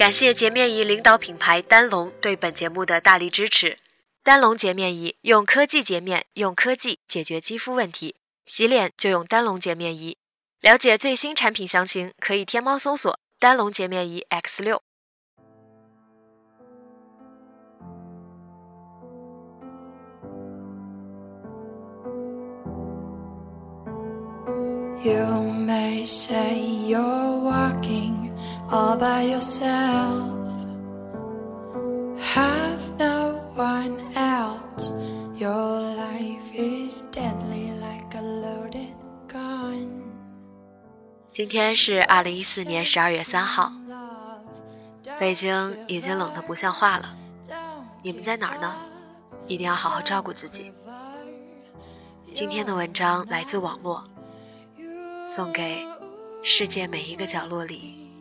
感谢洁面仪领导品牌丹龙对本节目的大力支持。丹龙洁面仪用科技洁面，用科技解决肌肤问题，洗脸就用丹龙洁面仪。了解最新产品详情，可以天猫搜索“丹龙洁面仪 X 六”。You may say you're all by yourself, have no one else. Your life is deadly like a loaded gun. 今天是二零一四年十二月三号，北京已经冷得不像话了。你们在哪儿呢？一定要好好照顾自己。今天的文章来自网络。送给世界每一个角落里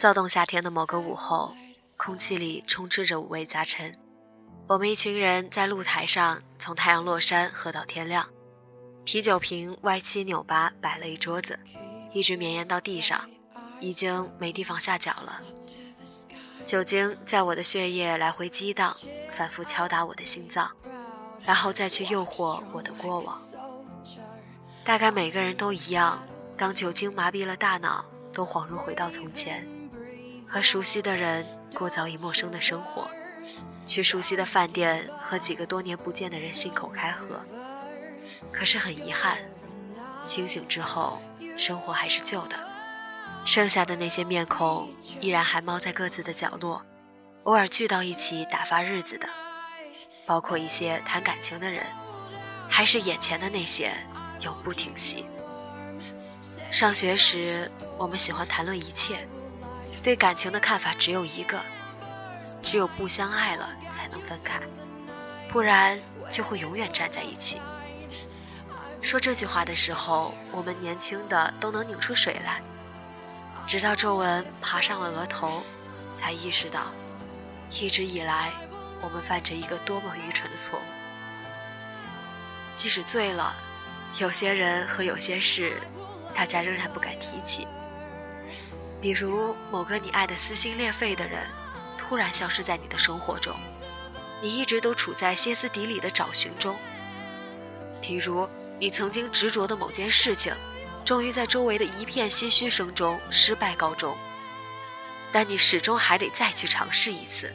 躁动夏天的某个午后，空气里充斥着五味杂陈。我们一群人在露台上，从太阳落山喝到天亮。啤酒瓶歪七扭八摆了一桌子，一直绵延到地上，已经没地方下脚了。酒精在我的血液来回激荡，反复敲打我的心脏，然后再去诱惑我的过往。大概每个人都一样，当酒精麻痹了大脑，都恍如回到从前。和熟悉的人过早已陌生的生活，去熟悉的饭店和几个多年不见的人信口开河。可是很遗憾，清醒之后，生活还是旧的，剩下的那些面孔依然还猫在各自的角落，偶尔聚到一起打发日子的，包括一些谈感情的人，还是眼前的那些永不停息。上学时，我们喜欢谈论一切。对感情的看法只有一个，只有不相爱了才能分开，不然就会永远站在一起。说这句话的时候，我们年轻的都能拧出水来，直到皱纹爬上了额头，才意识到，一直以来我们犯着一个多么愚蠢的错误。即使醉了，有些人和有些事，大家仍然不敢提起。比如某个你爱的撕心裂肺的人，突然消失在你的生活中，你一直都处在歇斯底里的找寻中。比如你曾经执着的某件事情，终于在周围的一片唏嘘声中失败告终，但你始终还得再去尝试一次。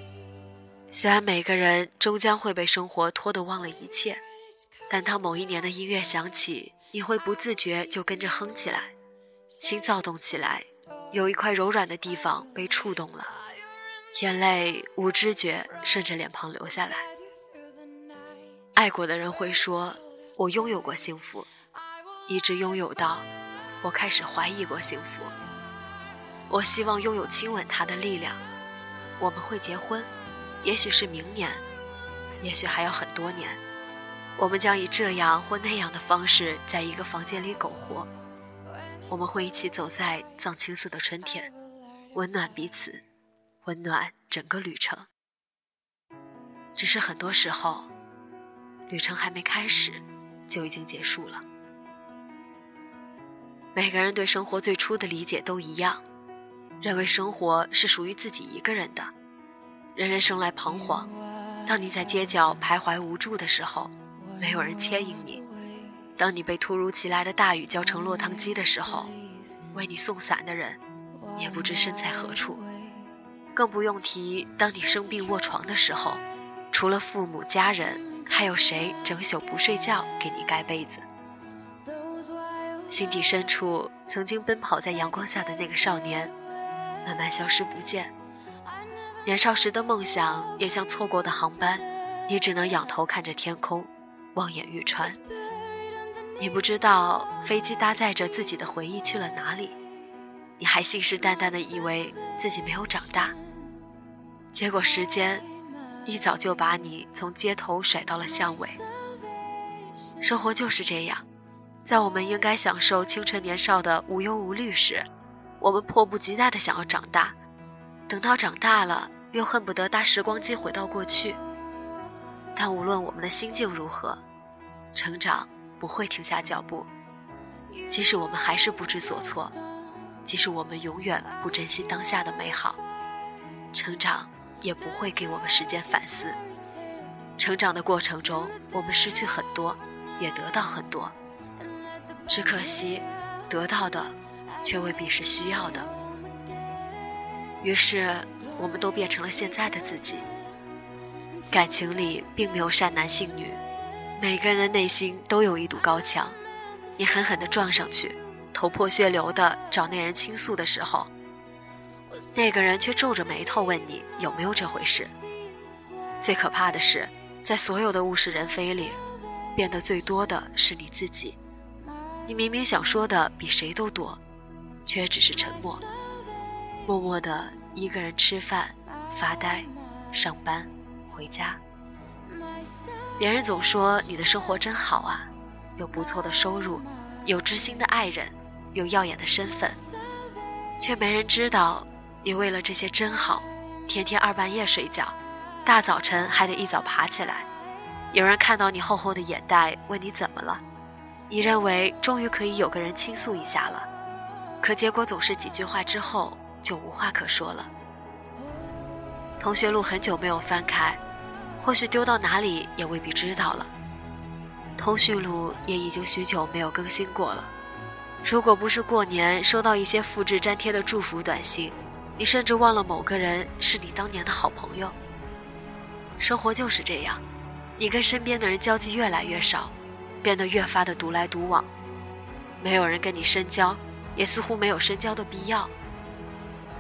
虽然每个人终将会被生活拖得忘了一切，但当某一年的音乐响起，你会不自觉就跟着哼起来，心躁动起来。有一块柔软的地方被触动了，眼泪无知觉顺着脸庞流下来。爱过的人会说：“我拥有过幸福，一直拥有到我开始怀疑过幸福。”我希望拥有亲吻他的力量。我们会结婚，也许是明年，也许还要很多年。我们将以这样或那样的方式，在一个房间里苟活。我们会一起走在藏青色的春天，温暖彼此，温暖整个旅程。只是很多时候，旅程还没开始，就已经结束了。每个人对生活最初的理解都一样，认为生活是属于自己一个人的，人人生来彷徨。当你在街角徘徊无助的时候，没有人牵引你；当你被突如其来的大雨浇成落汤鸡的时候，为你送伞的人也不知身在何处。更不用提当你生病卧床的时候，除了父母家人，还有谁整宿不睡觉给你盖被子？心底深处曾经奔跑在阳光下的那个少年，慢慢消失不见。年少时的梦想也像错过的航班，你只能仰头看着天空，望眼欲穿。你不知道飞机搭载着自己的回忆去了哪里，你还信誓旦旦的以为自己没有长大。结果时间一早就把你从街头甩到了巷尾。生活就是这样，在我们应该享受青春年少的无忧无虑时，我们迫不及待的想要长大。等到长大了。又恨不得搭时光机回到过去，但无论我们的心境如何，成长不会停下脚步。即使我们还是不知所措，即使我们永远不珍惜当下的美好，成长也不会给我们时间反思。成长的过程中，我们失去很多，也得到很多，只可惜，得到的却未必是需要的。于是。我们都变成了现在的自己。感情里并没有善男信女，每个人的内心都有一堵高墙，你狠狠地撞上去，头破血流的找那人倾诉的时候，那个人却皱着眉头问你有没有这回事。最可怕的是，在所有的物是人非里，变得最多的是你自己。你明明想说的比谁都多，却只是沉默，默默的。一个人吃饭、发呆、上班、回家。别人总说你的生活真好啊，有不错的收入，有知心的爱人，有耀眼的身份，却没人知道你为了这些真好，天天二半夜睡觉，大早晨还得一早爬起来。有人看到你厚厚的眼袋，问你怎么了，你认为终于可以有个人倾诉一下了，可结果总是几句话之后。就无话可说了。同学录很久没有翻开，或许丢到哪里也未必知道了。通讯录也已经许久没有更新过了。如果不是过年收到一些复制粘贴的祝福短信，你甚至忘了某个人是你当年的好朋友。生活就是这样，你跟身边的人交际越来越少，变得越发的独来独往，没有人跟你深交，也似乎没有深交的必要。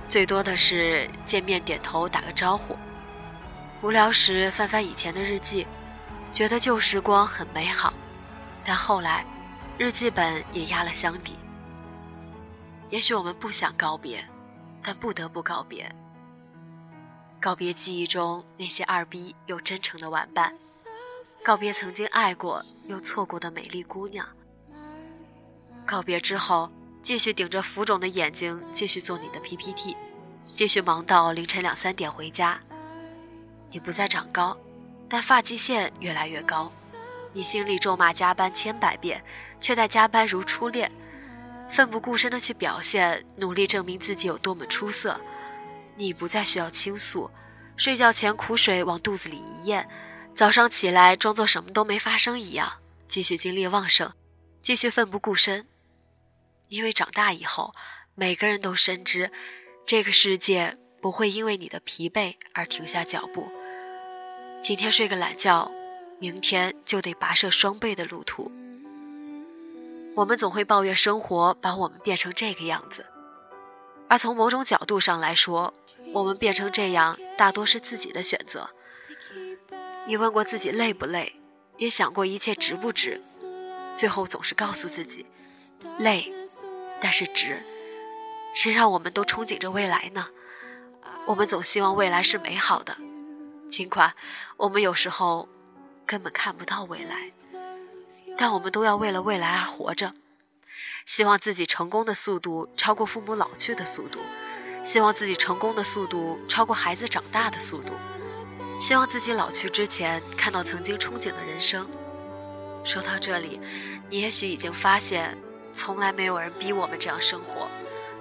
最多的是见面点头打个招呼，无聊时翻翻以前的日记，觉得旧时光很美好，但后来，日记本也压了箱底。也许我们不想告别，但不得不告别。告别记忆中那些二逼又真诚的玩伴，告别曾经爱过又错过的美丽姑娘。告别之后。继续顶着浮肿的眼睛，继续做你的 PPT，继续忙到凌晨两三点回家。你不再长高，但发际线越来越高。你心里咒骂加班千百遍，却待加班如初恋，奋不顾身的去表现，努力证明自己有多么出色。你不再需要倾诉，睡觉前苦水往肚子里一咽，早上起来装作什么都没发生一样，继续精力旺盛，继续奋不顾身。因为长大以后，每个人都深知，这个世界不会因为你的疲惫而停下脚步。今天睡个懒觉，明天就得跋涉双倍的路途。我们总会抱怨生活把我们变成这个样子，而从某种角度上来说，我们变成这样大多是自己的选择。你问过自己累不累，也想过一切值不值，最后总是告诉自己，累。但是值，谁让我们都憧憬着未来呢？我们总希望未来是美好的，尽管我们有时候根本看不到未来，但我们都要为了未来而活着。希望自己成功的速度超过父母老去的速度，希望自己成功的速度超过孩子长大的速度，希望自己老去之前看到曾经憧憬的人生。说到这里，你也许已经发现。从来没有人逼我们这样生活，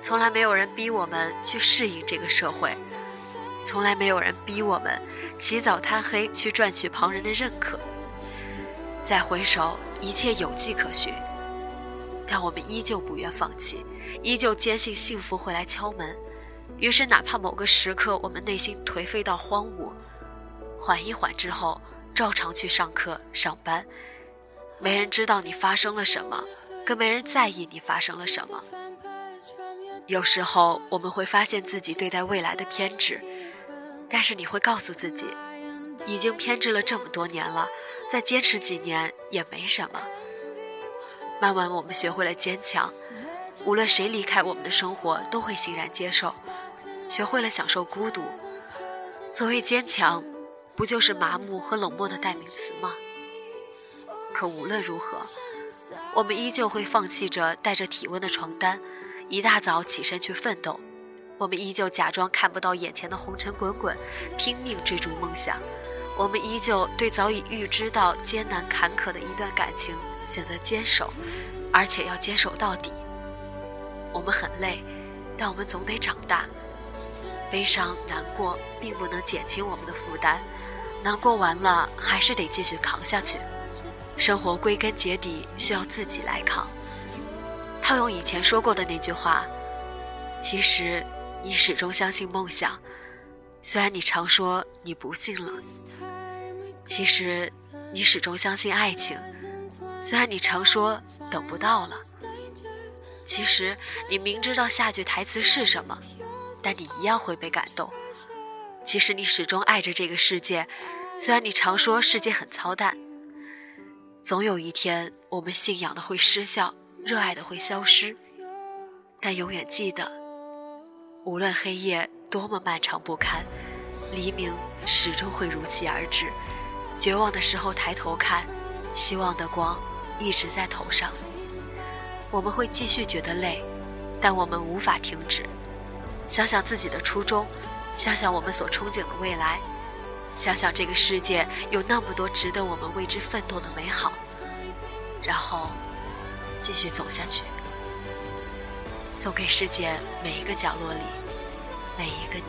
从来没有人逼我们去适应这个社会，从来没有人逼我们起早贪黑去赚取旁人的认可。再回首，一切有迹可循，但我们依旧不愿放弃，依旧坚信幸福会来敲门。于是，哪怕某个时刻我们内心颓废到荒芜，缓一缓之后，照常去上课上班。没人知道你发生了什么，更没人在意你发生了什么。有时候我们会发现自己对待未来的偏执，但是你会告诉自己，已经偏执了这么多年了，再坚持几年也没什么。慢慢我们学会了坚强，无论谁离开我们的生活，都会欣然接受。学会了享受孤独。所谓坚强，不就是麻木和冷漠的代名词吗？可无论如何，我们依旧会放弃着带着体温的床单。一大早起身去奋斗，我们依旧假装看不到眼前的红尘滚滚，拼命追逐梦想。我们依旧对早已预知到艰难坎坷的一段感情选择坚守，而且要坚守到底。我们很累，但我们总得长大。悲伤难过并不能减轻我们的负担，难过完了还是得继续扛下去。生活归根结底需要自己来扛。套用以前说过的那句话，其实你始终相信梦想，虽然你常说你不信了；其实你始终相信爱情，虽然你常说等不到了；其实你明知道下句台词是什么，但你一样会被感动；其实你始终爱着这个世界，虽然你常说世界很操蛋。总有一天，我们信仰的会失效。热爱的会消失，但永远记得，无论黑夜多么漫长不堪，黎明始终会如期而至。绝望的时候抬头看，希望的光一直在头上。我们会继续觉得累，但我们无法停止。想想自己的初衷，想想我们所憧憬的未来，想想这个世界有那么多值得我们为之奋斗的美好，然后。继续走下去，送给世界每一个角落里每一个你。